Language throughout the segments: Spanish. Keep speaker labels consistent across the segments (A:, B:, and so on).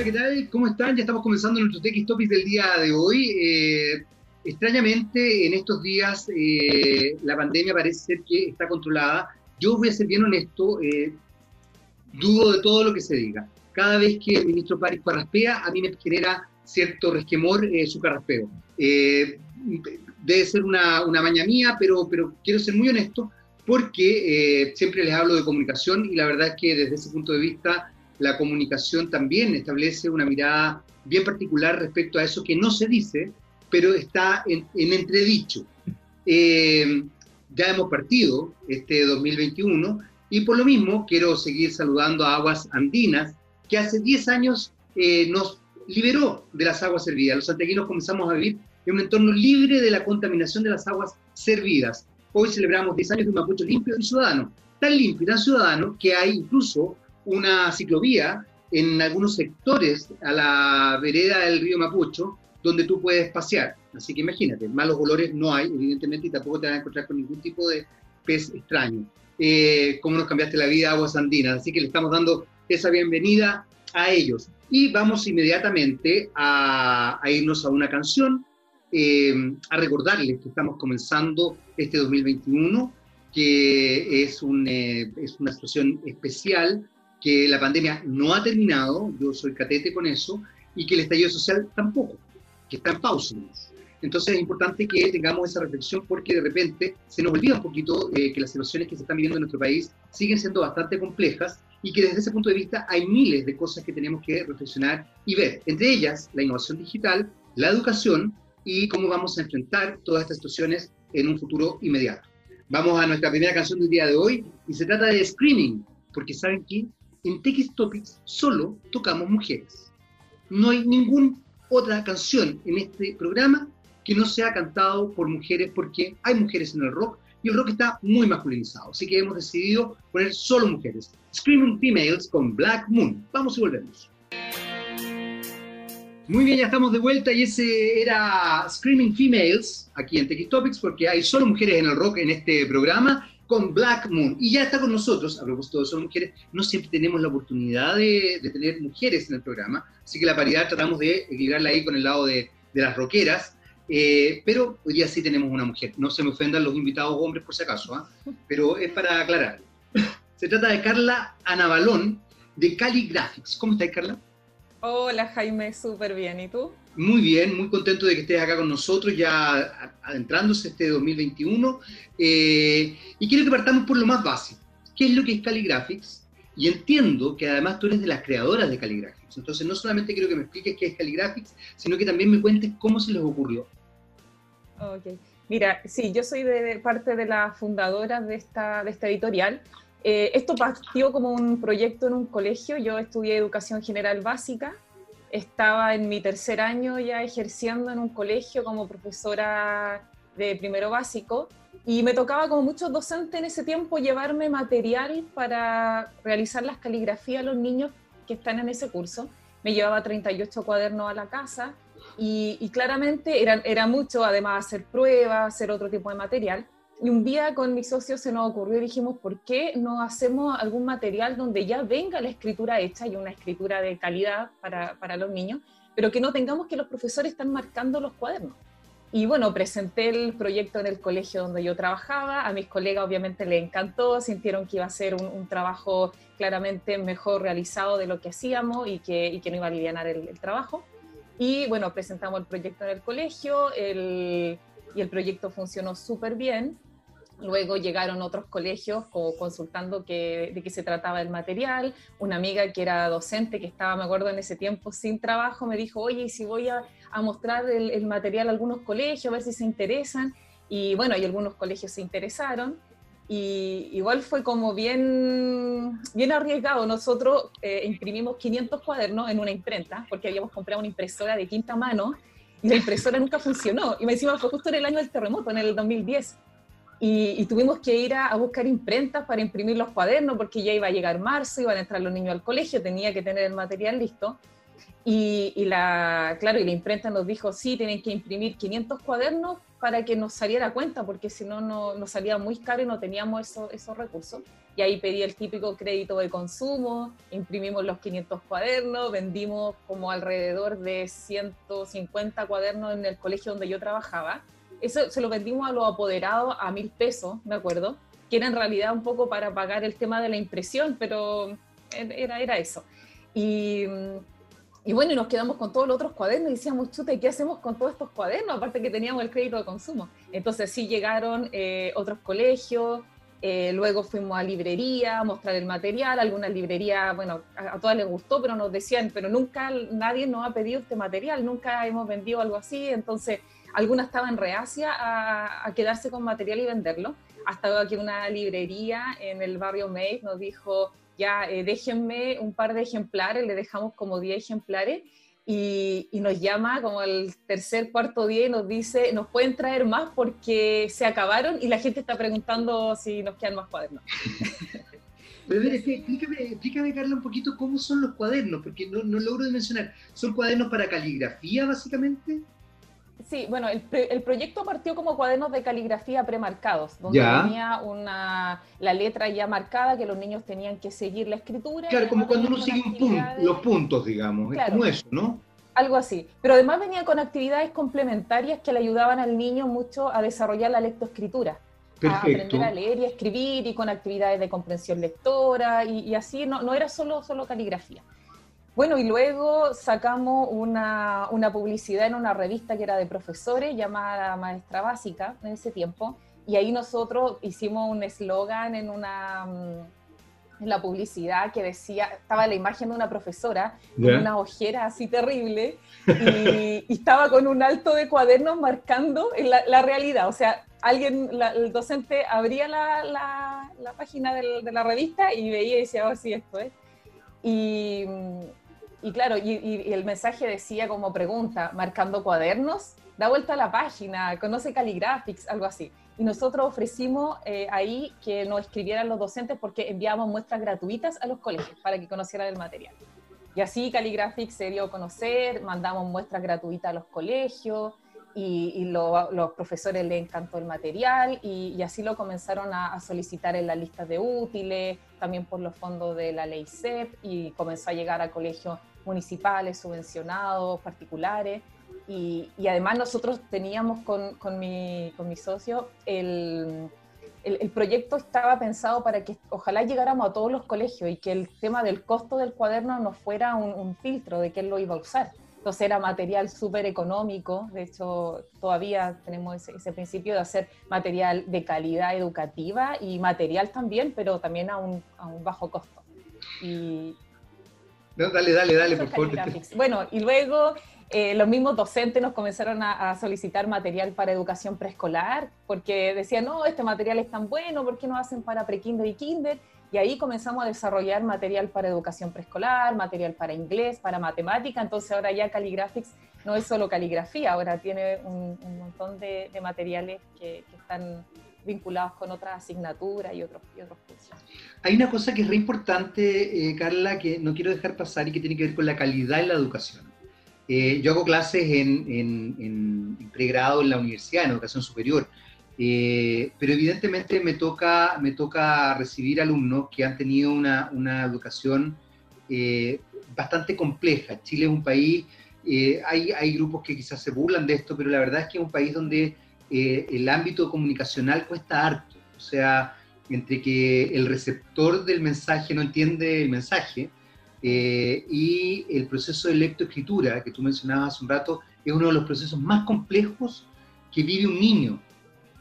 A: Hola, ¿qué tal? ¿Cómo están? Ya estamos comenzando nuestro TX Topics del día de hoy. Eh, extrañamente, en estos días eh, la pandemia parece ser que está controlada. Yo voy a ser bien honesto, eh, dudo de todo lo que se diga. Cada vez que el ministro París carraspea, a mí me genera cierto resquemor su carraspeo. debe ser una, una maña mía, pero, pero quiero ser muy honesto porque siempre les hablo de comunicación y la verdad es que desde ese punto de vista la comunicación también establece una mirada bien particular respecto a eso que no se dice, pero está en, entredicho. Eh, ya hemos partido este 2021 y por lo mismo quiero seguir saludando a Aguas Andinas, que hace 10 años eh, nos liberó de las aguas servidas. Los santiaguinos comenzamos a vivir en un entorno libre de la contaminación de las aguas servidas. Hoy celebramos 10 años de un Mapucho limpio y ciudadano. Tan limpio y tan ciudadano que hay incluso una ciclovía en algunos sectores a la vereda del río Mapucho, donde tú puedes pasear. Así que imagínate, malos olores no hay, evidentemente, y tampoco te vas a encontrar con ningún tipo de pez extraño. Eh, cómo nos cambiaste la vida, aguas andinas. Así que le estamos dando esa bienvenida a ellos. Y vamos inmediatamente a, irnos a una canción, eh, a recordarles que estamos comenzando este 2021, que es, un, eh, es una situación especial que la pandemia no ha terminado, yo soy catete con eso, y que el estallido social tampoco, que está en pausa. Entonces es importante que tengamos esa reflexión porque de repente se nos olvida un poquito eh, que las situaciones que se están viviendo en nuestro país siguen siendo bastante complejas y que desde ese punto de vista hay miles de cosas que tenemos que reflexionar y ver. Entre ellas, la innovación digital, la educación y cómo vamos a enfrentar todas estas situaciones en un futuro inmediato. Vamos a nuestra primera canción del día de hoy y se trata de Screaming, porque saben que en TX Topics solo tocamos mujeres. No hay ninguna otra canción en este programa que no sea cantado por mujeres porque hay mujeres en el rock y el rock está muy masculinizado. Así que hemos decidido poner solo mujeres. Screaming Females con Black Moon. Vamos y volvemos. Muy bien, ya estamos de vuelta y ese era Screaming Females aquí en TX Topics porque hay solo mujeres en el rock en este programa con Black Moon. Y ya está con nosotros, a propósito de son mujeres, no siempre tenemos la oportunidad de, tener mujeres en el programa, así que la paridad tratamos de equilibrarla ahí con el lado de, las roqueras, eh, pero hoy día sí tenemos una mujer. No se me ofendan los invitados hombres por si acaso, ¿ah? pero es para aclarar. Se trata de Carla Anabalón de Cali Graphics. ¿Cómo estás, Carla?
B: Hola, Jaime, súper bien. ¿Y tú?
A: Muy bien, muy contento de que estés acá con nosotros, ya adentrándose este 2021. Eh, y quiero que partamos por lo más básico. ¿Qué es lo que es Caligraphics? Y entiendo que además tú eres de las creadoras de Caligraphics. Entonces, no solamente quiero que me expliques qué es Caligraphics, sino que también me cuentes cómo se les ocurrió.
B: Ok. Mira, sí, yo soy de, parte de las fundadoras de esta, de esta editorial. Eh, esto partió como un proyecto en un colegio. Yo estudié educación general básica estaba en mi tercer año ya ejerciendo en un colegio como profesora de primero básico y me tocaba como muchos docentes en ese tiempo llevarme material para realizar las caligrafías a los niños que están en ese curso. Me llevaba 38 cuadernos a la casa y, claramente era, era mucho, además hacer pruebas, hacer otro tipo de material. Y un día con mis socios se nos ocurrió y dijimos, ¿por qué no hacemos algún material donde ya venga la escritura hecha y una escritura de calidad para, para los niños, pero que no tengamos que los profesores están marcando los cuadernos? Y bueno, presenté el proyecto en el colegio donde yo trabajaba, a mis colegas obviamente les encantó, sintieron que iba a ser un, trabajo claramente mejor realizado de lo que hacíamos y que, y que no iba a aliviar el, el, trabajo. Y bueno, presentamos el proyecto en el colegio el, y el proyecto funcionó súper bien. Luego llegaron otros colegios consultando que, de qué se trataba el material. Una amiga que era docente, que estaba, me acuerdo, en ese tiempo sin trabajo, me dijo, oye, ¿y si voy a, mostrar el, material a algunos colegios, a ver si se interesan? Y bueno, y algunos colegios se interesaron. Y igual fue como bien, bien arriesgado. Nosotros eh, imprimimos 500 cuadernos en una imprenta, porque habíamos comprado una impresora de quinta mano y la impresora nunca funcionó. Y me decimos, fue justo en el año del terremoto, en el 2010. Y, tuvimos que ir a, buscar imprentas para imprimir los cuadernos porque ya iba a llegar marzo, iban a entrar los niños al colegio, tenía que tener el material listo. Y, la, claro, y la imprenta nos dijo, sí, tienen que imprimir 500 cuadernos para que nos saliera cuenta, porque si no, nos salía muy caro y no teníamos eso, esos recursos. Y ahí pedí el típico crédito de consumo, imprimimos los 500 cuadernos, vendimos como alrededor de 150 cuadernos en el colegio donde yo trabajaba. Eso se lo vendimos a los apoderados a mil pesos, me acuerdo, que era en realidad un poco para pagar el tema de la impresión, pero era, era eso. Y y bueno, y nos quedamos con todos los otros cuadernos y decíamos, chute, ¿qué hacemos con todos estos cuadernos? Aparte que teníamos el crédito de consumo. Entonces sí llegaron eh, otros colegios, eh, luego fuimos a librería a mostrar el material, algunas librerías, bueno, a, todas les gustó, pero nos decían, pero nunca nadie nos ha pedido este material, nunca hemos vendido algo así, entonces algunas estaban reacias a, a quedarse con material y venderlo, hasta que una librería en el barrio May nos dijo, ya eh, déjenme un par de ejemplares, le dejamos como 10 ejemplares y, nos llama como el tercer, cuarto día y nos dice, nos pueden traer más porque se acabaron y la gente está preguntando si nos quedan más cuadernos.
A: Pero ver, explícame, explícame, Carla, un poquito cómo son los cuadernos, porque no, no logro mencionar. ¿Son cuadernos para caligrafía, básicamente?
B: Sí, bueno, el, el, proyecto partió como cuadernos de caligrafía premarcados, donde tenía una, la letra ya marcada que los niños tenían que seguir la escritura.
A: Claro, como cuando uno sigue los puntos, digamos, es como eso, ¿no?
B: Algo así. Pero además venía con actividades complementarias que le ayudaban al niño mucho a desarrollar la lectoescritura. A aprender a leer y a escribir y con actividades de comprensión lectora y, y así, no, no era solo, solo caligrafía. Bueno, y luego sacamos una, una, publicidad en una revista que era de profesores llamada Maestra Básica en ese tiempo, y ahí nosotros hicimos un eslogan en una en la publicidad que decía, estaba la imagen de una profesora con una ojera así terrible y, estaba con un alto de cuadernos marcando la, la realidad. O sea, alguien, el docente abría la, la, la página de la revista y veía y decía, oh, sí, esto es. Y, y claro, y, el mensaje decía como pregunta, marcando cuadernos, da vuelta a la página, conoce Caligraphics, algo así. Y nosotros ofrecimos eh, ahí que nos escribieran los docentes porque enviábamos muestras gratuitas a los colegios para que conocieran el material. Y así Caligraphics se dio a conocer, mandamos muestras gratuitas a los colegios y, los profesores le encantó el material y, así lo comenzaron a, a, solicitar en las listas de útiles, también por los fondos de la ley CEP y comenzó a llegar a colegios municipales, subvencionados, particulares. Y, además nosotros teníamos con, con, mi, con mi socio el, el, proyecto estaba pensado para que ojalá llegáramos a todos los colegios y que el tema del costo del cuaderno no fuera un, filtro de quién lo iba a usar. Entonces era material súper económico, de hecho todavía tenemos ese, ese, principio de hacer material de calidad educativa y material también, pero también a un, a un bajo costo. Y,
A: dale, dale, dale, por favor.
B: Bueno, y luego eh, los mismos docentes nos comenzaron a, solicitar material para educación preescolar, porque decían, no, este material es tan bueno, ¿por qué no hacen para prekinder y kinder? Y ahí comenzamos a desarrollar material para educación preescolar, material para inglés, para matemática, entonces ahora ya Caligraphics no es solo caligrafía, ahora tiene un, montón de, materiales que, que están vinculados con otras asignaturas y otros, y otros cursos.
A: Hay una cosa que es re importante, eh, Carla, que no quiero dejar pasar y que tiene que ver con la calidad en la educación. Eh, yo hago clases en, pregrado en la universidad, en educación superior, eh, pero evidentemente me toca, me toca recibir alumnos que han tenido una, una educación bastante compleja. Chile es un país, hay, hay grupos que quizás se burlan de esto, pero la verdad es que es un país donde eh, el ámbito comunicacional cuesta harto. O sea, entre que el receptor del mensaje no entiende el mensaje eh, y el proceso de lectoescritura que tú mencionabas hace un rato es uno de los procesos más complejos que vive un niño.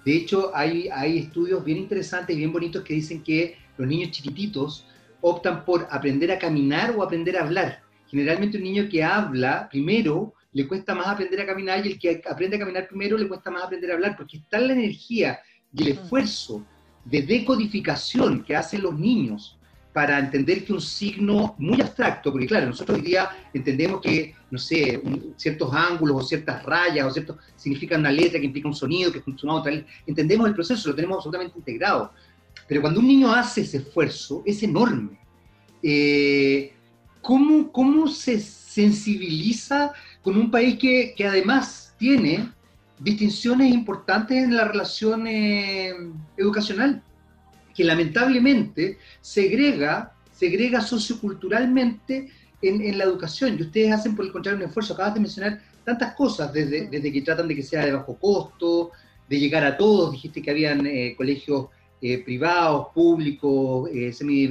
A: De hecho, hay, hay estudios bien interesantes y bien bonitos que dicen que los niños chiquititos optan por aprender a caminar o aprender a hablar. Generalmente un niño que habla primero le cuesta más aprender a caminar y el que aprende a caminar primero le cuesta más aprender a hablar, porque está la energía y el esfuerzo de decodificación que hacen los niños para entender que un signo muy abstracto, porque claro, nosotros hoy día entendemos que, no sé, ciertos ángulos o ciertas rayas o ciertos significan una letra que implica un sonido, que un sonido tal, entendemos el proceso, lo tenemos absolutamente integrado. Pero cuando un niño hace ese esfuerzo, es enorme. Eh, ¿cómo, ¿Cómo se sensibiliza con un país que, que además tiene distinciones importantes en la relación eh, educacional, que lamentablemente segrega, segrega socioculturalmente en, la educación. Y ustedes hacen, por el contrario, un esfuerzo. Acabas de mencionar tantas cosas, desde, desde que tratan de que sea de bajo costo, de llegar a todos. Dijiste que habían eh, colegios eh, privados, públicos, semi...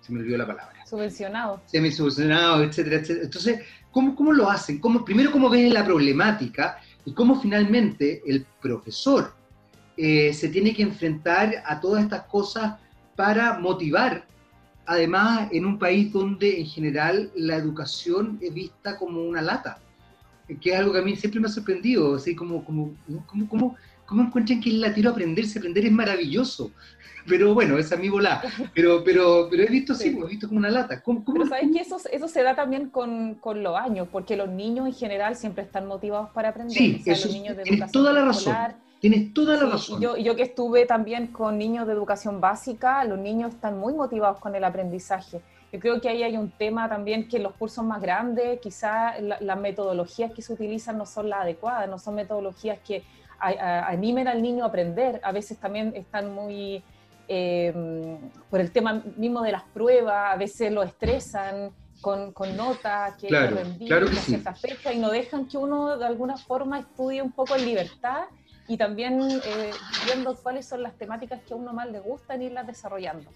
A: se me olvidó la palabra.
B: Subvencionados.
A: Semi-subvencionados, etcétera, etcétera. Entonces, ¿cómo, cómo lo hacen? ¿Cómo, primero, ¿cómo ves la problemática? Y cómo finalmente el profesor eh, se tiene que enfrentar a todas estas cosas para motivar, además en un país donde en general la educación es vista como una lata, que es algo que a mí siempre me ha sorprendido, así como, como, como, como ¿Cómo encuentran que es latino aprenderse? Aprender es maravilloso. Pero bueno, esa es mi volá. Pero, pero, pero he visto, sí, he visto como una lata. ¿Cómo,
B: pero sabes que eso, eso se da también con, con, los años, porque los niños en general siempre están motivados para aprender.
A: Sí, eso, los niños de tienes toda la razón. Tienes toda la razón.
B: Yo, yo que estuve también con niños de educación básica, los niños están muy motivados con el aprendizaje. Yo creo que ahí hay un tema también que los cursos más grandes, quizás las metodologías que se utilizan no son las adecuadas, no son metodologías que animen al niño a aprender. A veces también están muy, em, por el tema mismo de las pruebas, a veces lo estresan con, con notas que
A: claro, claro que
B: cierta fecha y no dejan que uno de alguna forma estudie un poco en libertad y también eh, viendo cuáles son las temáticas que a uno más le gustan y irlas desarrollando.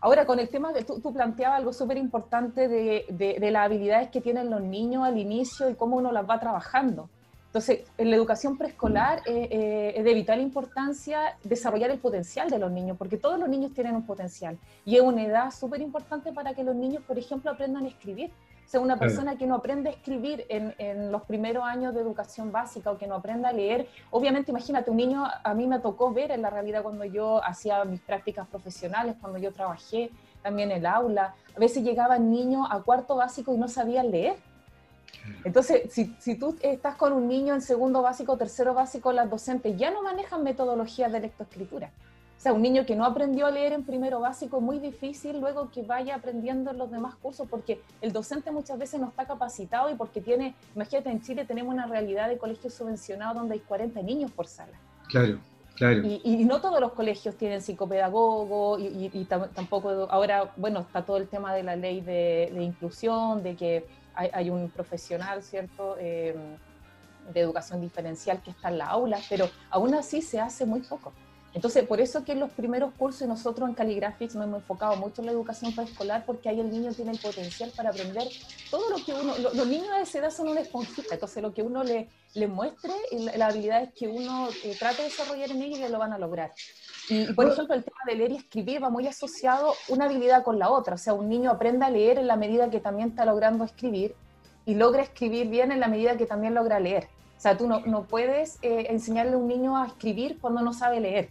B: Ahora, con el tema que tú, tú planteabas algo súper importante de, de, de, las habilidades que tienen los niños al inicio y cómo uno las va trabajando. Entonces, en la educación preescolar eh, eh, es de vital importancia desarrollar el potencial de los niños, porque todos los niños tienen un potencial. Y es una edad súper importante para que los niños, por ejemplo, aprendan a escribir. O sea, una persona que no aprende a escribir en, en, los primeros años de educación básica o que no aprenda a leer, obviamente, imagínate, un niño, a mí me tocó ver en la realidad cuando yo hacía mis prácticas profesionales, cuando yo trabajé también en el aula, a veces llegaban niños a cuarto básico y no sabían leer entonces, si, si, tú estás con un niño en segundo básico, tercero básico, las docentes ya no manejan metodologías de lectoescritura. O sea, un niño que no aprendió a leer en primero básico es muy difícil luego que vaya aprendiendo en los demás cursos porque el docente muchas veces no está capacitado y porque tiene, imagínate, en Chile tenemos una realidad de colegios subvencionados donde hay 40 niños por sala.
A: Claro. Claro.
B: Y, y, no todos los colegios tienen psicopedagogo y, y, tampoco ahora, bueno, está todo el tema de la ley de, de inclusión, de que hay, un profesional, ¿cierto?, eh, de educación diferencial que está en la aula, pero aún así se hace muy poco. Entonces, por eso que en los primeros cursos nosotros en Caligraphics nos hemos enfocado mucho en la educación preescolar, porque ahí el niño tiene el potencial para aprender todo lo que uno, los niños de esa edad son una esponjita, entonces lo que uno le, le muestre, las habilidades que uno eh, trate de desarrollar en ellos, lo van a lograr. Y, por ejemplo, el tema de leer y escribir va muy asociado una habilidad con la otra. O sea, un niño aprende a leer en la medida que también está logrando escribir y logra escribir bien en la medida que también logra leer. O sea, tú no, no puedes eh, enseñarle a un niño a escribir cuando no sabe leer,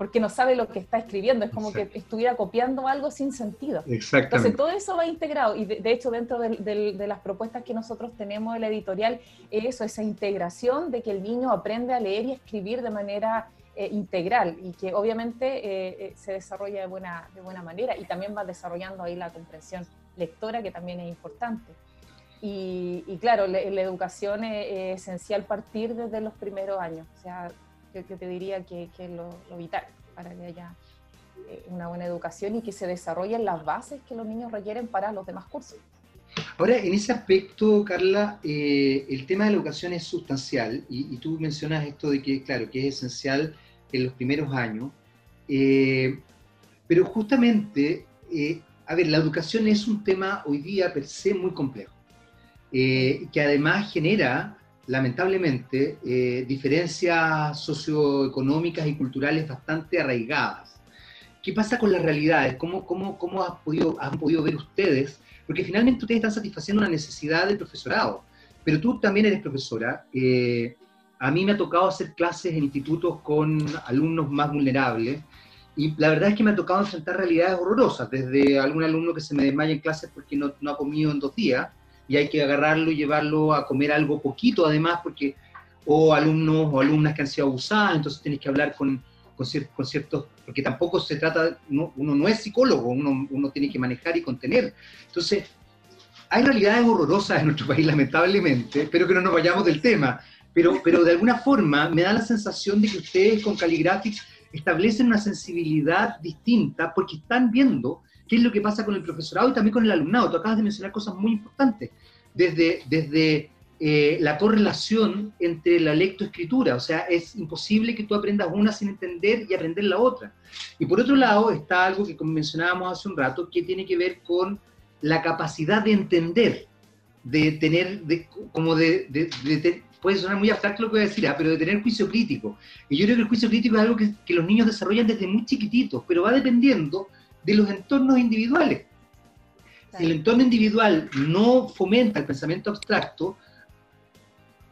B: porque no sabe lo que está escribiendo. Es como que estuviera copiando algo sin sentido.
A: Exactamente.
B: Entonces, todo eso va integrado. Y de, hecho, dentro de, de, las propuestas que nosotros tenemos en la editorial, eso, esa integración de que el niño aprende a leer y escribir de manera eh, integral y que obviamente eh, eh, se desarrolla de buena, de buena manera y también va desarrollando ahí la comprensión lectora que también es importante. Y, claro, la, educación es, esencial partir desde los primeros años, o sea, yo, te diría que, es lo, vital para que haya una buena educación y que se desarrollen las bases que los niños requieren para los demás cursos.
A: Ahora, en ese aspecto, Carla, el tema de la educación es sustancial y, y, tú mencionas esto de que, claro, que es esencial en los primeros años, eh, pero justamente, eh, a ver, la educación es un tema hoy día per se muy complejo, eh, que además genera, lamentablemente, diferencias socioeconómicas y culturales bastante arraigadas. ¿Qué pasa con las realidades? ¿Cómo, cómo, cómo han, podido, han podido ver ustedes? Porque finalmente ustedes están satisfaciendo una necesidad del profesorado, pero tú también eres profesora. A mí me ha tocado hacer clases en institutos con alumnos más vulnerables y la verdad es que me ha tocado enfrentar realidades horrorosas, desde algún alumno que se me desmaya en clases porque no, ha comido en dos días y hay que agarrarlo y llevarlo a comer algo poquito además porque o alumnos o alumnas que han sido abusadas, entonces tienes que hablar con, con, ciertos, porque tampoco se trata, uno, no es psicólogo, uno, uno tiene que manejar y contener. Entonces, hay realidades horrorosas en nuestro país, lamentablemente, pero que no nos vayamos del tema pero, pero de alguna forma me da la sensación de que ustedes con Caligraphics establecen una sensibilidad distinta porque están viendo qué es lo que pasa con el profesorado y también con el alumnado. Tú acabas de mencionar cosas muy importantes, desde, desde eh, la correlación entre la lectoescritura, o sea, es imposible que tú aprendas una sin entender y aprender la otra. Y por otro lado está algo que mencionábamos hace un rato, que tiene que ver con la capacidad de entender, de tener, de, como de, de, puede sonar muy abstracto lo que voy a decir, ah, pero de tener juicio crítico. Y yo creo que el juicio crítico es algo que, que los niños desarrollan desde muy chiquititos, pero va dependiendo de los entornos individuales. Si el entorno individual no fomenta el pensamiento abstracto,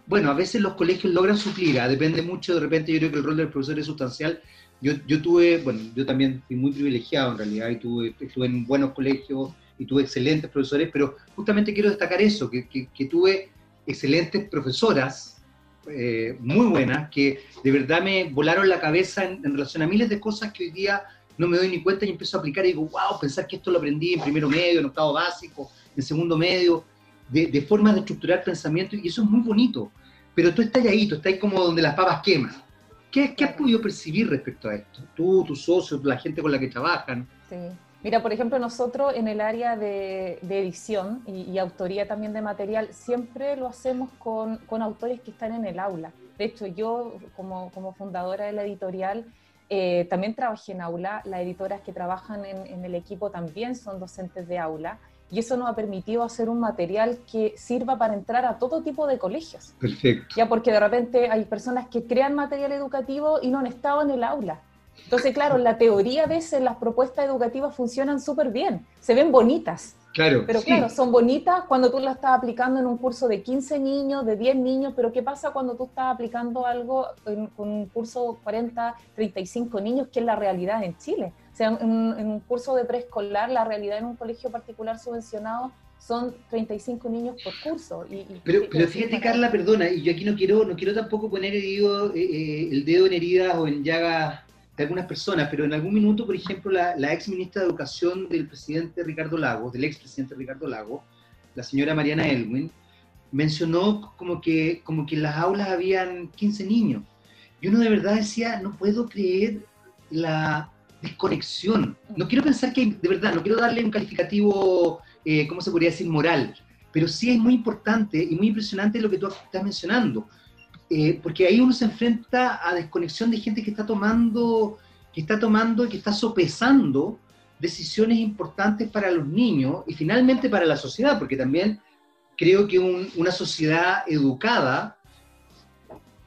A: bueno, a veces los colegios logran suplir, ah, depende mucho, de repente yo creo que el rol del profesor es sustancial. Yo, yo tuve, bueno, yo también fui muy privilegiado en realidad y tuve, estuve en buenos colegios y tuve excelentes profesores, pero justamente quiero destacar eso, que, que, tuve excelentes profesoras, eh, muy buenas, que de verdad me volaron la cabeza en, relación a miles de cosas que hoy día no me doy ni cuenta y empiezo a aplicar y digo, wow, pensar que esto lo aprendí en primero medio, en octavo básico, en segundo medio, de, de formas de estructurar pensamiento, y eso es muy bonito. Pero tú estás ahí, tú estás ahí como donde las papas queman. ¿Qué, ¿Qué, has podido percibir respecto a esto? Tú, tus socios, la gente con la que trabajan.
B: Sí. Mira, por ejemplo, nosotros en el área de, edición y, autoría también de material, siempre lo hacemos con, con, autores que están en el aula. De hecho, yo como, como fundadora de la editorial, eh, también trabajé en aula. Las editoras que trabajan en, en, el equipo también son docentes de aula. Y eso nos ha permitido hacer un material que sirva para entrar a todo tipo de colegios.
A: Perfecto.
B: Ya porque de repente hay personas que crean material educativo y no han estado en el aula entonces, claro, la teoría a veces las propuestas educativas funcionan súper bien, se ven bonitas.
A: Claro.
B: Pero claro, son bonitas cuando tú las estás aplicando en un curso de 15 niños, de 10 niños, pero ¿qué pasa cuando tú estás aplicando algo en, con un curso 40, 35 niños, que es la realidad en Chile? O sea, en, un curso de preescolar, la realidad en un colegio particular subvencionado son 35 niños por curso. Y,
A: pero, pero fíjate, Carla, perdona, y yo aquí no quiero, no quiero tampoco poner el dedo, eh, eh, el dedo en heridas o en llagas de algunas personas, pero en algún minuto, por ejemplo, la, la, ex ministra de Educación del presidente Ricardo Lago, del ex presidente Ricardo Lago, la señora Mariana Elwin, mencionó como que, como que en las aulas habían 15 niños. Y uno de verdad decía, no puedo creer la desconexión. No quiero pensar que, de verdad, no quiero darle un calificativo, eh, ¿cómo se podría decir?, moral, pero sí es muy importante y muy impresionante lo que tú estás mencionando. Eh, porque ahí uno se enfrenta a desconexión de gente que está tomando, que está tomando y que está sopesando decisiones importantes para los niños y finalmente para la sociedad, porque también creo que una sociedad educada,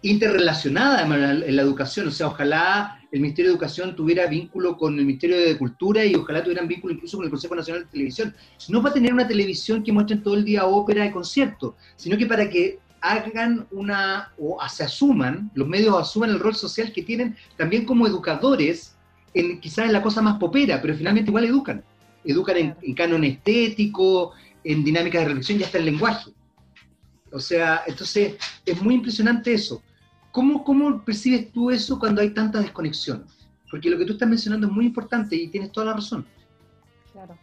A: interrelacionada en la, educación, o sea, ojalá el Ministerio de Educación tuviera vínculo con el Ministerio de Cultura y ojalá tuvieran vínculo incluso con el Consejo Nacional de Televisión, no para tener una televisión que muestre todo el día ópera y conciertos, sino que para que hagan una, o se asuman, los medios asuman el rol social que tienen también como educadores, en, quizás en la cosa más popera, pero finalmente igual educan. Educan en, canon estético, en dinámica de reflexión y hasta en lenguaje. O sea, entonces es muy impresionante eso. ¿Cómo, ¿Cómo percibes tú eso cuando hay tanta desconexión? Porque lo que tú estás mencionando es muy importante y tienes toda la razón.
B: Claro.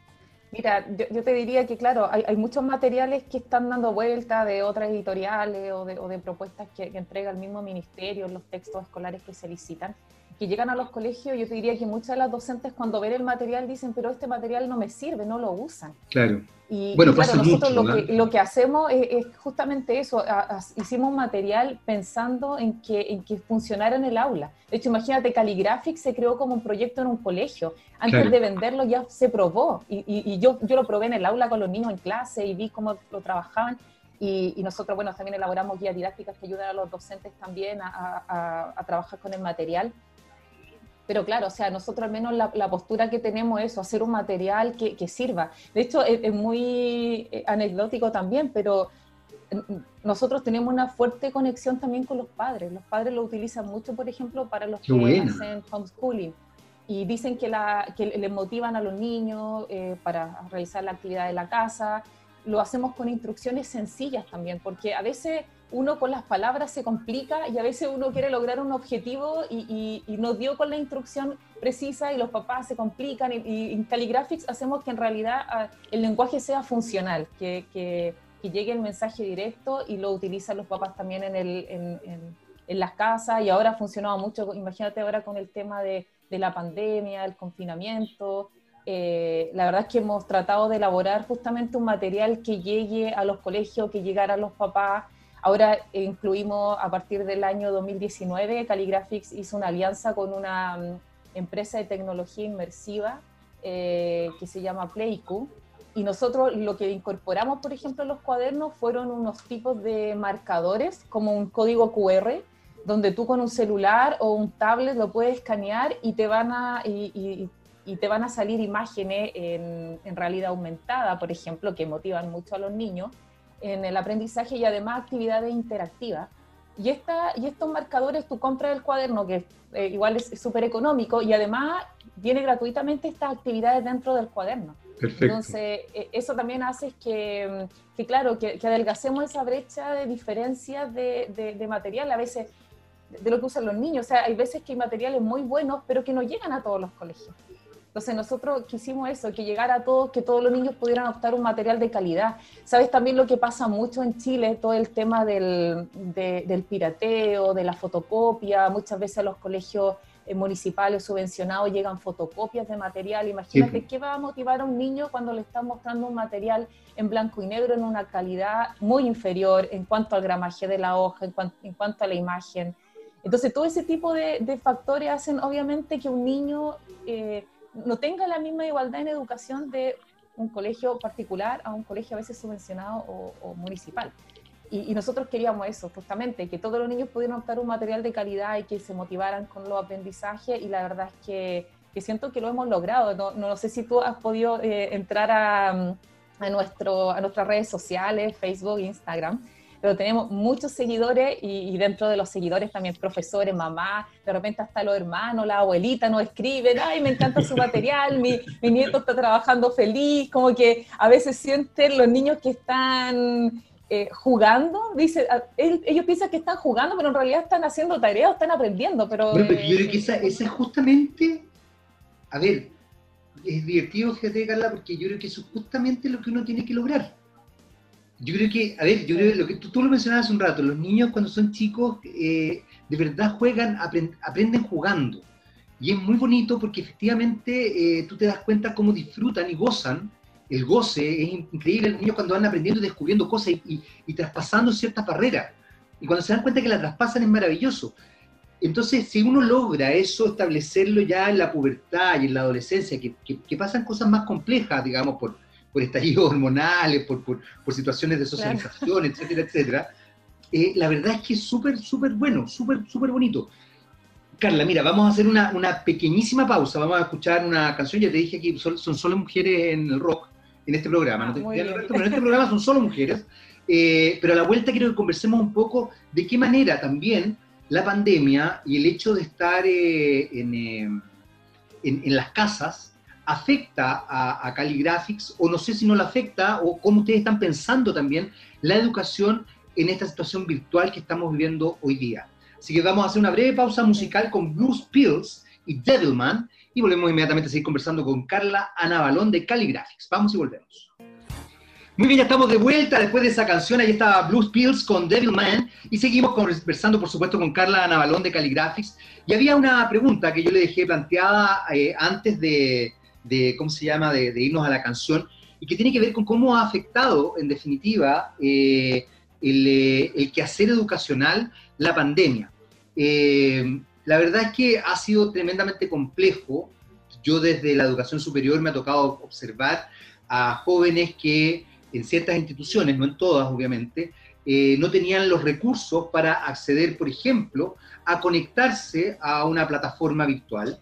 B: Mira, yo, te diría que, claro, hay, muchos materiales que están dando vuelta de otras editoriales o de, propuestas que, que, entrega el mismo ministerio, los textos escolares que se licitan, que llegan a los colegios. Yo te diría que muchas de las docentes, cuando ven el material, dicen, pero este material no me sirve, no lo usan.
A: Claro.
B: Y, bueno, claro, nosotros lo, que, lo, que, hacemos es, justamente eso, hicimos material pensando en que, en que funcionara en el aula. De hecho, imagínate, Caligraphic se creó como un proyecto en un colegio. Antes de venderlo ya se probó y, y, yo, yo lo probé en el aula con los niños en clase y vi cómo lo trabajaban. Y, nosotros, bueno, también elaboramos guías didácticas que ayudan a los docentes también a, a, a trabajar con el material. Pero claro, o sea, nosotros al menos la, postura que tenemos es hacer un material que, que sirva. De hecho, es, muy eh, anecdótico también, pero nosotros tenemos una fuerte conexión también con los padres. Los padres lo utilizan mucho, por ejemplo, para los que hacen homeschooling. Y dicen que, la, que les motivan a los niños eh, para realizar la actividad de la casa. Lo hacemos con instrucciones sencillas también, porque a veces uno con las palabras se complica y a veces uno quiere lograr un objetivo y, no dio con la instrucción precisa y los papás se complican y, en Caligraphics hacemos que en realidad ah, el lenguaje sea funcional, que, que llegue el mensaje directo y lo utilizan los papás también en, el, en, en, las casas y ahora ha funcionado mucho, imagínate ahora con el tema de, de la pandemia, el confinamiento. Eh, la verdad es que hemos tratado de elaborar justamente un material que llegue a los colegios, que llegara a los papás. Ahora incluimos a partir del año 2019, Caligraphics hizo una alianza con una mm, empresa de tecnología inmersiva eh, que se llama Playku, y nosotros lo que incorporamos, por ejemplo, en los cuadernos fueron unos tipos de marcadores, como un código QR, donde tú con un celular o un tablet lo puedes escanear y te van a, te van a salir imágenes en, en, realidad aumentada, por ejemplo, que motivan mucho a los niños en el aprendizaje y además actividades interactivas. Y, esta, y estos marcadores, tú compras el cuaderno, que eh, igual es súper económico, y además viene gratuitamente estas actividades dentro del cuaderno. Perfecto. Entonces, eh, eso también hace que, que claro, que, adelgacemos esa brecha de diferencias de, de, material, a veces de lo que usan los niños. O sea, hay veces que hay materiales muy buenos, pero que no llegan a todos los colegios. Entonces nosotros quisimos eso, que llegara a todos, que todos los niños pudieran optar un material de calidad. Sabes también lo que pasa mucho en Chile, todo el tema del, del pirateo, de la fotocopia, muchas veces a los colegios eh, municipales subvencionados llegan fotocopias de material. Imagínate qué va a motivar a un niño cuando le están mostrando un material en blanco y negro en una calidad muy inferior en cuanto al gramaje de la hoja, en, en cuanto a la imagen. Entonces, todo ese tipo de, de factores hacen obviamente que un niño eh, no tenga la misma igualdad en educación de un colegio particular a un colegio a veces subvencionado o, municipal. Y, nosotros queríamos eso, justamente, que todos los niños pudieran optar un material de calidad y que se motivaran con los aprendizajes y la verdad es que, siento que lo hemos logrado. No, no, sé si tú has podido eh, entrar a, a, nuestro, a nuestras redes sociales, Facebook, Instagram, pero tenemos muchos seguidores y, dentro de los seguidores también profesores, mamá, de repente hasta los hermanos, la abuelita nos escriben, ay, me encanta su material, mi, mi nieto está trabajando feliz, como que a veces sienten los niños que están eh, jugando, dice, ellos piensan que están jugando, pero en realidad están haciendo tareas, están aprendiendo. Pero,
A: bueno, pero yo creo que esa, esa, es justamente, a ver, es divertido, fíjate, Carla, porque yo creo que eso es justamente lo que uno tiene que lograr. Yo creo que, a ver, yo creo que lo que tú, lo mencionabas hace un rato, los niños cuando son chicos eh, de verdad juegan, aprenden jugando. Y es muy bonito porque efectivamente eh, tú te das cuenta cómo disfrutan y gozan. El goce es increíble, los niños cuando van aprendiendo y descubriendo cosas y, traspasando ciertas barreras. Y cuando se dan cuenta que las traspasan es maravilloso. Entonces, si uno logra eso, establecerlo ya en la pubertad y en la adolescencia, que, que pasan cosas más complejas, digamos, por, por estallidos hormonales, por, por, por situaciones de socialización, etcétera, etcétera. Eh, la verdad es que es súper, súper bueno, súper, súper bonito. Carla, mira, vamos a hacer una, una, pequeñísima pausa, vamos a escuchar una canción, ya te dije que son, son solo mujeres en el rock, en este programa, no te, ah, pero en este programa son solo mujeres, eh, pero a la vuelta quiero que conversemos un poco de qué manera también la pandemia y el hecho de estar eh, en, en, en, las casas afecta a, a Caligraphics o no sé si no la afecta o cómo ustedes están pensando también la educación en esta situación virtual que estamos viviendo hoy día. Así que vamos a hacer una breve pausa musical con Blues Pills y Devilman y volvemos inmediatamente a seguir conversando con Carla Ana Balón de Caligraphics. Vamos y volvemos. Muy bien, ya estamos de vuelta después de esa canción. Ahí estaba Blues Pills con Devilman y seguimos conversando, por supuesto, con Carla Ana Balón de Caligraphics. Y había una pregunta que yo le dejé planteada eh, antes de, de, ¿cómo se llama?, de, irnos a la canción, y que tiene que ver con cómo ha afectado, en definitiva, eh, eh, el, quehacer educacional la pandemia. Eh, la verdad es que ha sido tremendamente complejo. Yo desde la educación superior me ha tocado observar a jóvenes que en ciertas instituciones, no en todas obviamente, no tenían los recursos para acceder, por ejemplo, a conectarse a una plataforma virtual.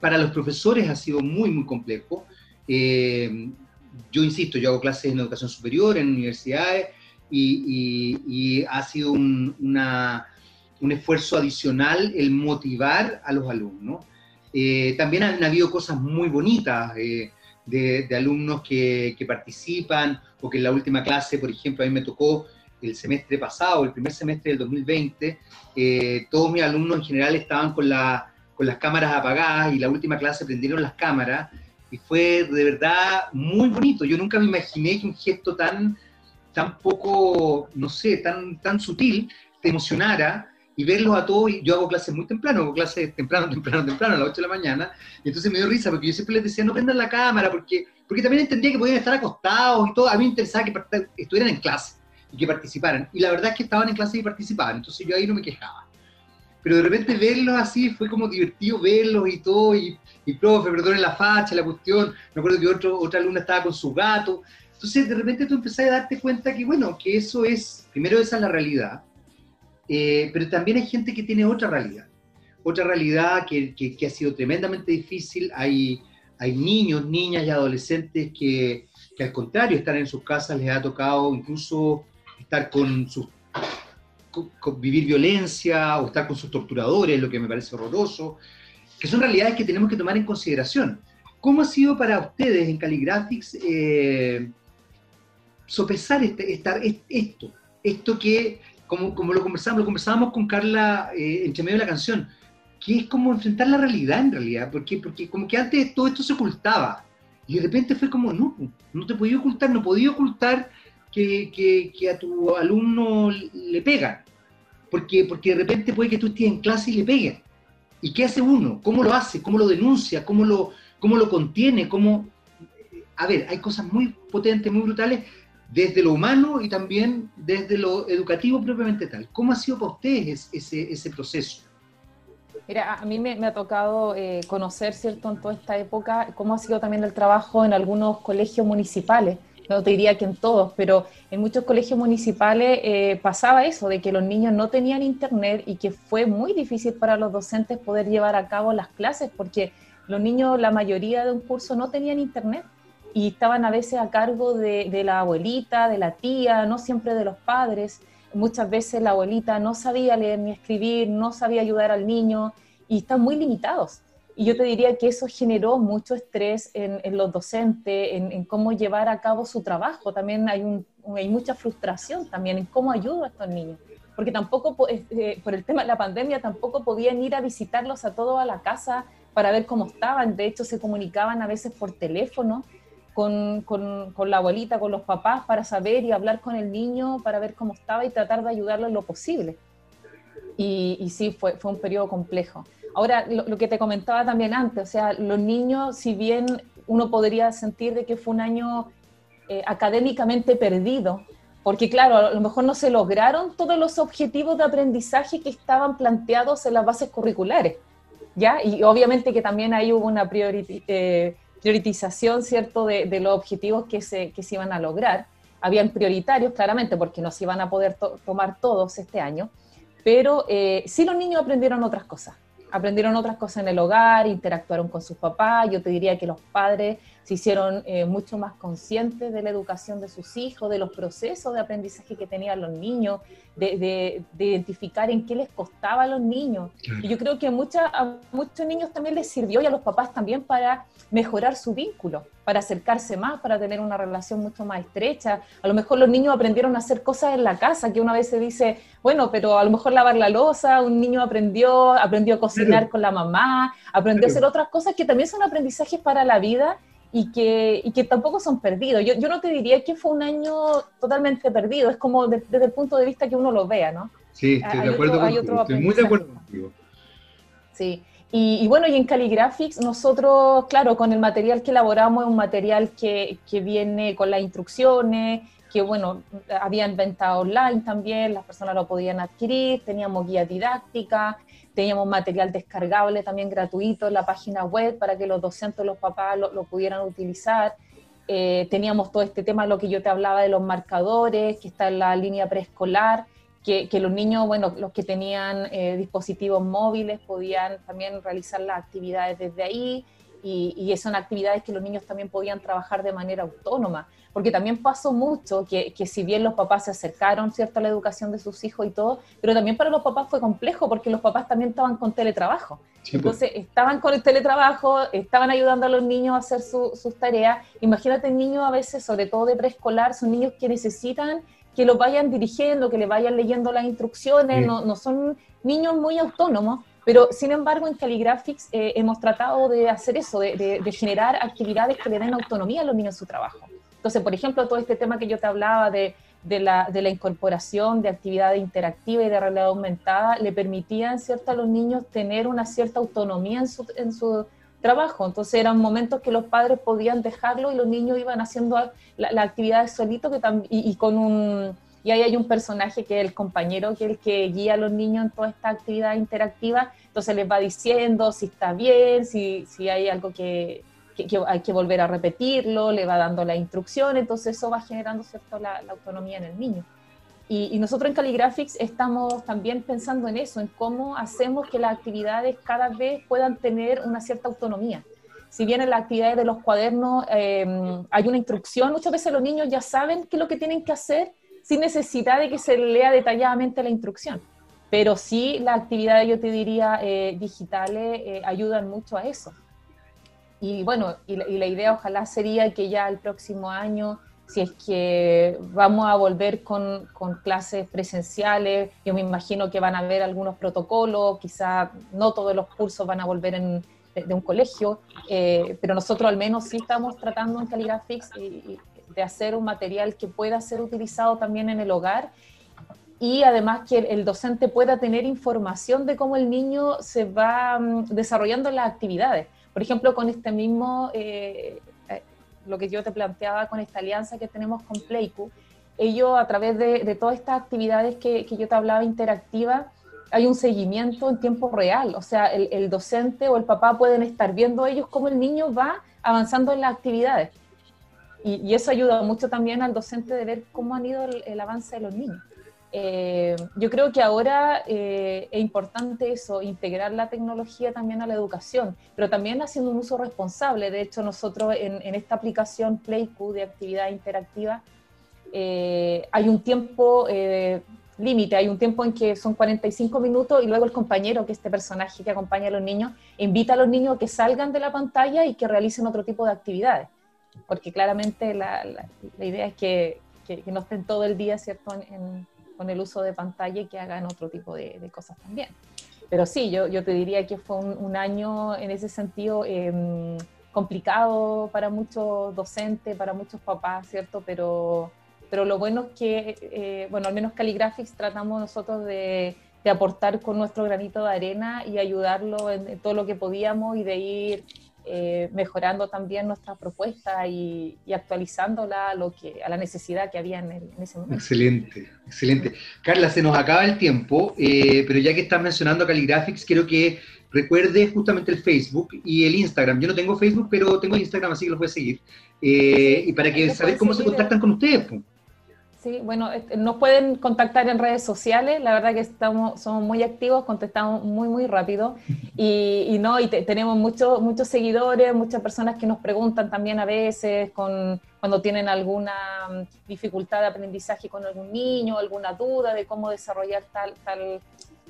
A: Para los profesores ha sido muy, muy complejo. Eh, yo insisto, yo hago clases en educación superior, en universidades, y, ha sido un, un, esfuerzo adicional el motivar a los alumnos. Eh, también han, habido cosas muy bonitas eh, de, alumnos que, que, participan, o que en la última clase, por ejemplo, a mí me tocó el semestre pasado, el primer semestre del 2020, todos mis alumnos en general estaban con la con las cámaras apagadas y la última clase prendieron las cámaras y fue de verdad muy bonito. Yo nunca me imaginé que un gesto tan, tan poco, no sé, tan, tan sutil te emocionara y verlos a todos, yo hago clases muy temprano, hago clases temprano, temprano, temprano, a las 8 de la mañana, y entonces me dio risa porque yo siempre les decía, no prendan la cámara, porque, porque también entendía que podían estar acostados y todo, a mí me interesaba que estuvieran en clase y que participaran, y la verdad es que estaban en clase y participaban, entonces yo ahí no me quejaba. Pero de repente verlos así fue como divertido verlos y todo, y, y profe, perdón la facha, la cuestión, me acuerdo que otro, otra alumna estaba con su gato, entonces de repente tú empezás a darte cuenta que bueno, que eso es, primero esa es la realidad, eh, pero también hay gente que tiene otra realidad, otra realidad que, que, ha sido tremendamente difícil. Hay, hay niños, niñas y adolescentes que, que, al contrario están en sus casas, les ha tocado incluso estar con sus vivir violencia o estar con sus torturadores, lo que me parece horroroso, que son realidades que tenemos que tomar en consideración. ¿Cómo ha sido para ustedes en Caligraphics eh, sopesar este, esto? Esto que como, como lo conversábamos, lo conversábamos con Carla eh, entre medio de la canción, que es como enfrentar la realidad en realidad, porque, porque como que antes todo esto se ocultaba, y de repente fue como, no, no te podía ocultar, no podía ocultar que, que, que a tu alumno le pegan, porque, porque de repente puede que tú estés en clase y le peguen. ¿Y qué hace uno? ¿Cómo lo hace? ¿Cómo lo denuncia? ¿Cómo lo, cómo lo contiene? ¿Cómo... A ver, hay cosas muy potentes, muy brutales, desde lo humano y también desde lo educativo propiamente tal. ¿Cómo ha sido para ustedes ese, ese proceso?
B: Mira, a mí me, ha tocado eh, conocer, ¿cierto?, en toda esta época, cómo ha sido también el trabajo en algunos colegios municipales. No te diría que en todos, pero en muchos colegios municipales eh, pasaba eso, de que los niños no tenían internet y que fue muy difícil para los docentes poder llevar a cabo las clases, porque los niños, la mayoría de un curso, no tenían internet y estaban a veces a cargo de, la abuelita, de la tía, no siempre de los padres. Muchas veces la abuelita no sabía leer ni escribir, no sabía ayudar al niño y están muy limitados. Y yo te diría que eso generó mucho estrés en, los docentes, en, cómo llevar a cabo su trabajo. También hay, hay mucha frustración también en cómo ayudo a estos niños. Porque tampoco, eh, por el tema de la pandemia, tampoco podían ir a visitarlos a todos a la casa para ver cómo estaban. De hecho, se comunicaban a veces por teléfono con, con, la abuelita, con los papás, para saber y hablar con el niño, para ver cómo estaba y tratar de ayudarlo en lo posible. Y, y sí, fue, fue un periodo complejo. Ahora, lo, que te comentaba también antes, o sea, los niños, si bien uno podría sentir de que fue un año eh, académicamente perdido, porque claro, a lo mejor no se lograron todos los objetivos de aprendizaje que estaban planteados en las bases curriculares, ¿ya? Y obviamente que también ahí hubo una prioridad. Eh, priorización, ¿cierto?, de, los objetivos que se, que se iban a lograr. Habían prioritarios, claramente, porque no se iban a poder tomar todos este año, pero eh, sí los niños aprendieron otras cosas. Aprendieron otras cosas en el hogar, interactuaron con sus papás. Yo te diría que los padres se hicieron eh, mucho más conscientes de la educación de sus hijos, de los procesos de aprendizaje que tenían los niños, de, identificar en qué les costaba a los niños. Y yo creo que a, a muchos niños también les sirvió y a los papás también para mejorar su vínculo, para acercarse más, para tener una relación mucho más estrecha. A lo mejor los niños aprendieron a hacer cosas en la casa, que una vez se dice, bueno, pero a lo mejor lavar la losa, un niño aprendió, aprendió a cocinar con la mamá, aprendió a hacer otras cosas que también son aprendizajes para la vida y que, y que tampoco son perdidos. Yo, yo, no te diría que fue un año totalmente perdido, es como desde el punto de vista que uno lo vea, ¿no?
A: Sí, estoy de acuerdo contigo, estoy muy de acuerdo contigo.
B: Sí, y, bueno, y en Caligraphics nosotros, claro, con el material que elaboramos es un material que, que viene con las instrucciones, que bueno, habían venta online también, las personas lo podían adquirir, teníamos guía didáctica, Teníamos material descargable también gratuito en la página web para que los docentes, los papás lo, pudieran utilizar. Eh, teníamos todo este tema, lo que yo te hablaba de los marcadores, que está en la línea preescolar, que, que los niños, bueno, los que tenían eh, dispositivos móviles podían también realizar las actividades desde ahí y, y, son actividades que los niños también podían trabajar de manera autónoma porque también pasó mucho que, que, si bien los papás se acercaron cierto a la educación de sus hijos y todo, pero también para los papás fue complejo porque los papás también estaban con teletrabajo. Pues. Entonces estaban con el teletrabajo, estaban ayudando a los niños a hacer sus tareas. Imagínate niños a veces, sobre todo de preescolar, son niños que necesitan que los vayan dirigiendo, que le vayan leyendo las instrucciones, no, no son niños muy autónomos Pero, sin embargo, en Caligraphics eh, hemos tratado de hacer eso, de, generar actividades que le den autonomía a los niños en su trabajo. Entonces, por ejemplo, todo este tema que yo te hablaba de, la, incorporación de actividades interactivas y de realidad aumentada, le permitían, ¿cierto?, a los niños tener una cierta autonomía en su, en su trabajo. Entonces, eran momentos que los padres podían dejarlo y los niños iban haciendo las la actividades solitos y, y con un y ahí hay un personaje que es el compañero, que es el que guía a los niños en toda esta actividad interactiva, entonces les va diciendo si está bien, si, si hay algo que, que, hay que volver a repetirlo, le va dando la instrucción, entonces eso va generando ¿cierto? La, autonomía en el niño. Y, y, nosotros en Caligraphics estamos también pensando en eso, en cómo hacemos que las actividades cada vez puedan tener una cierta autonomía. Si bien en las actividades de los cuadernos eh, hay una instrucción, muchas veces los niños ya saben qué es lo que tienen que hacer, sin necesidad de que se lea detalladamente la instrucción. Pero sí las actividades, yo te diría, eh, digitales eh, ayudan mucho a eso. Y bueno, y la, idea ojalá sería que ya el próximo año, si es que vamos a volver con, clases presenciales, yo me imagino que van a haber algunos protocolos, quizá no todos los cursos van a volver de, un colegio, eh, pero nosotros al menos sí estamos tratando en y, de hacer un material que pueda ser utilizado también en el hogar y además que el, docente pueda tener información de cómo el niño se va mm, desarrollando las actividades. Por ejemplo, con este mismo, eh, eh, lo que yo te planteaba con esta alianza que tenemos con Playku, ellos a través de, todas estas actividades que, yo te hablaba interactivas, hay un seguimiento en tiempo real, o sea, el, el docente o el papá pueden estar viendo ellos cómo el niño va avanzando en las actividades y, eso ayuda mucho también al docente de ver cómo han ido el, avance de los niños. Eh, yo creo que ahora eh, es importante eso, integrar la tecnología también a la educación, pero también haciendo un uso responsable. De hecho, nosotros en, esta aplicación PlayQ de actividad interactiva, eh, hay un tiempo límite, hay un tiempo en que son 45 minutos y luego el compañero, que es este personaje que acompaña a los niños, invita a los niños a que salgan de la pantalla y que realicen otro tipo de actividades porque claramente la, la, idea es que, que, no estén todo el día, ¿cierto?, con el uso de pantalla y que hagan otro tipo de, de cosas también. Pero sí, yo, yo, te diría que fue un, año en ese sentido em, complicado para muchos docentes, para muchos papás, ¿cierto? Pero, pero lo bueno es que, eh, bueno, al menos Caligraphics tratamos nosotros de, de, aportar con nuestro granito de arena y ayudarlo en todo lo que podíamos y de ir eh, mejorando también nuestra propuesta y, actualizándola a, lo que, a la necesidad que había en, ese momento.
A: Excelente, excelente. Carla, se nos acaba el tiempo, eh, pero ya que estás mencionando Caligraphics, quiero que recuerdes justamente el Facebook y el Instagram. Yo no tengo Facebook, pero tengo Instagram, así que los voy a seguir. Eh, y para que saber cómo se contactan con ustedes.
B: Sí, bueno, este, nos pueden contactar en redes sociales, la verdad que estamos, somos muy activos, contestamos muy, muy rápido y, no, y tenemos muchos muchos seguidores, muchas personas que nos preguntan también a veces con, cuando tienen alguna mm, dificultad de aprendizaje con algún niño, alguna duda de cómo desarrollar tal, tal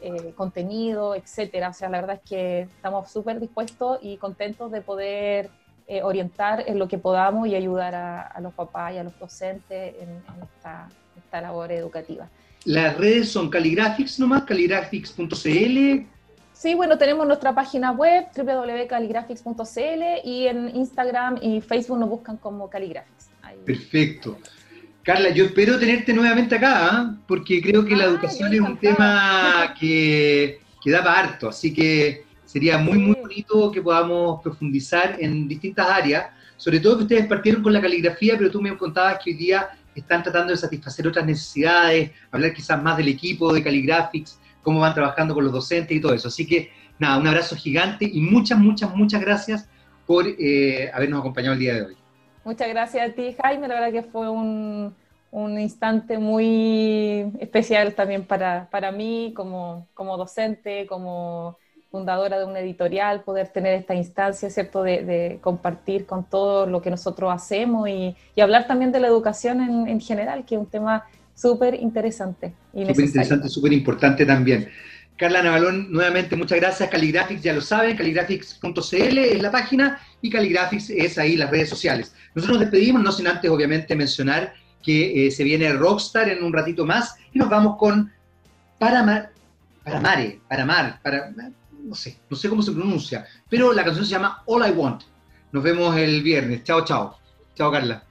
B: eh, contenido, etcétera. O sea, la verdad es que estamos súper dispuestos y contentos de poder eh, orientar en lo que podamos y ayudar a, los papás y a los docentes en, esta, labor educativa.
A: Las redes son Caligraphics nomás, caligraphics.cl.
B: Sí, bueno, tenemos nuestra página web www.caligraphics.cl y en Instagram y Facebook nos buscan como Caligraphics.
A: Perfecto. Carla, yo espero tenerte nuevamente acá, ¿ah? porque creo que la educación es un tema que, que da para harto, así que Sería muy, muy bonito que podamos profundizar en distintas áreas, sobre todo que ustedes partieron con la caligrafía, pero tú me contabas que hoy día están tratando de satisfacer otras necesidades, hablar quizás más del equipo de Caligraphics, cómo van trabajando con los docentes y todo eso. Así que, nada, un abrazo gigante y muchas, muchas, muchas gracias por eh, habernos acompañado el día de hoy.
B: Muchas gracias a ti, Jaime. La verdad que fue un, un instante muy especial también para, para mí como, como docente, como fundadora de una editorial, poder tener esta instancia, ¿cierto?, de, compartir con todo lo que nosotros hacemos y, hablar también de la educación en, general, que es un tema súper interesante.
A: Súper interesante, súper importante también. Carla Navalón, nuevamente muchas gracias. Caligraphics, ya lo saben, caligraphics.cl es la página y Caligraphics es ahí las redes sociales. Nosotros nos despedimos, no sin antes obviamente mencionar que eh, se viene Rockstar en un ratito más y nos vamos con Paramar, Paramare, Paramar, para, no sé, no sé cómo se pronuncia, pero la canción se llama All I Want. Nos vemos el viernes. Chao, chao. Chao, Carla.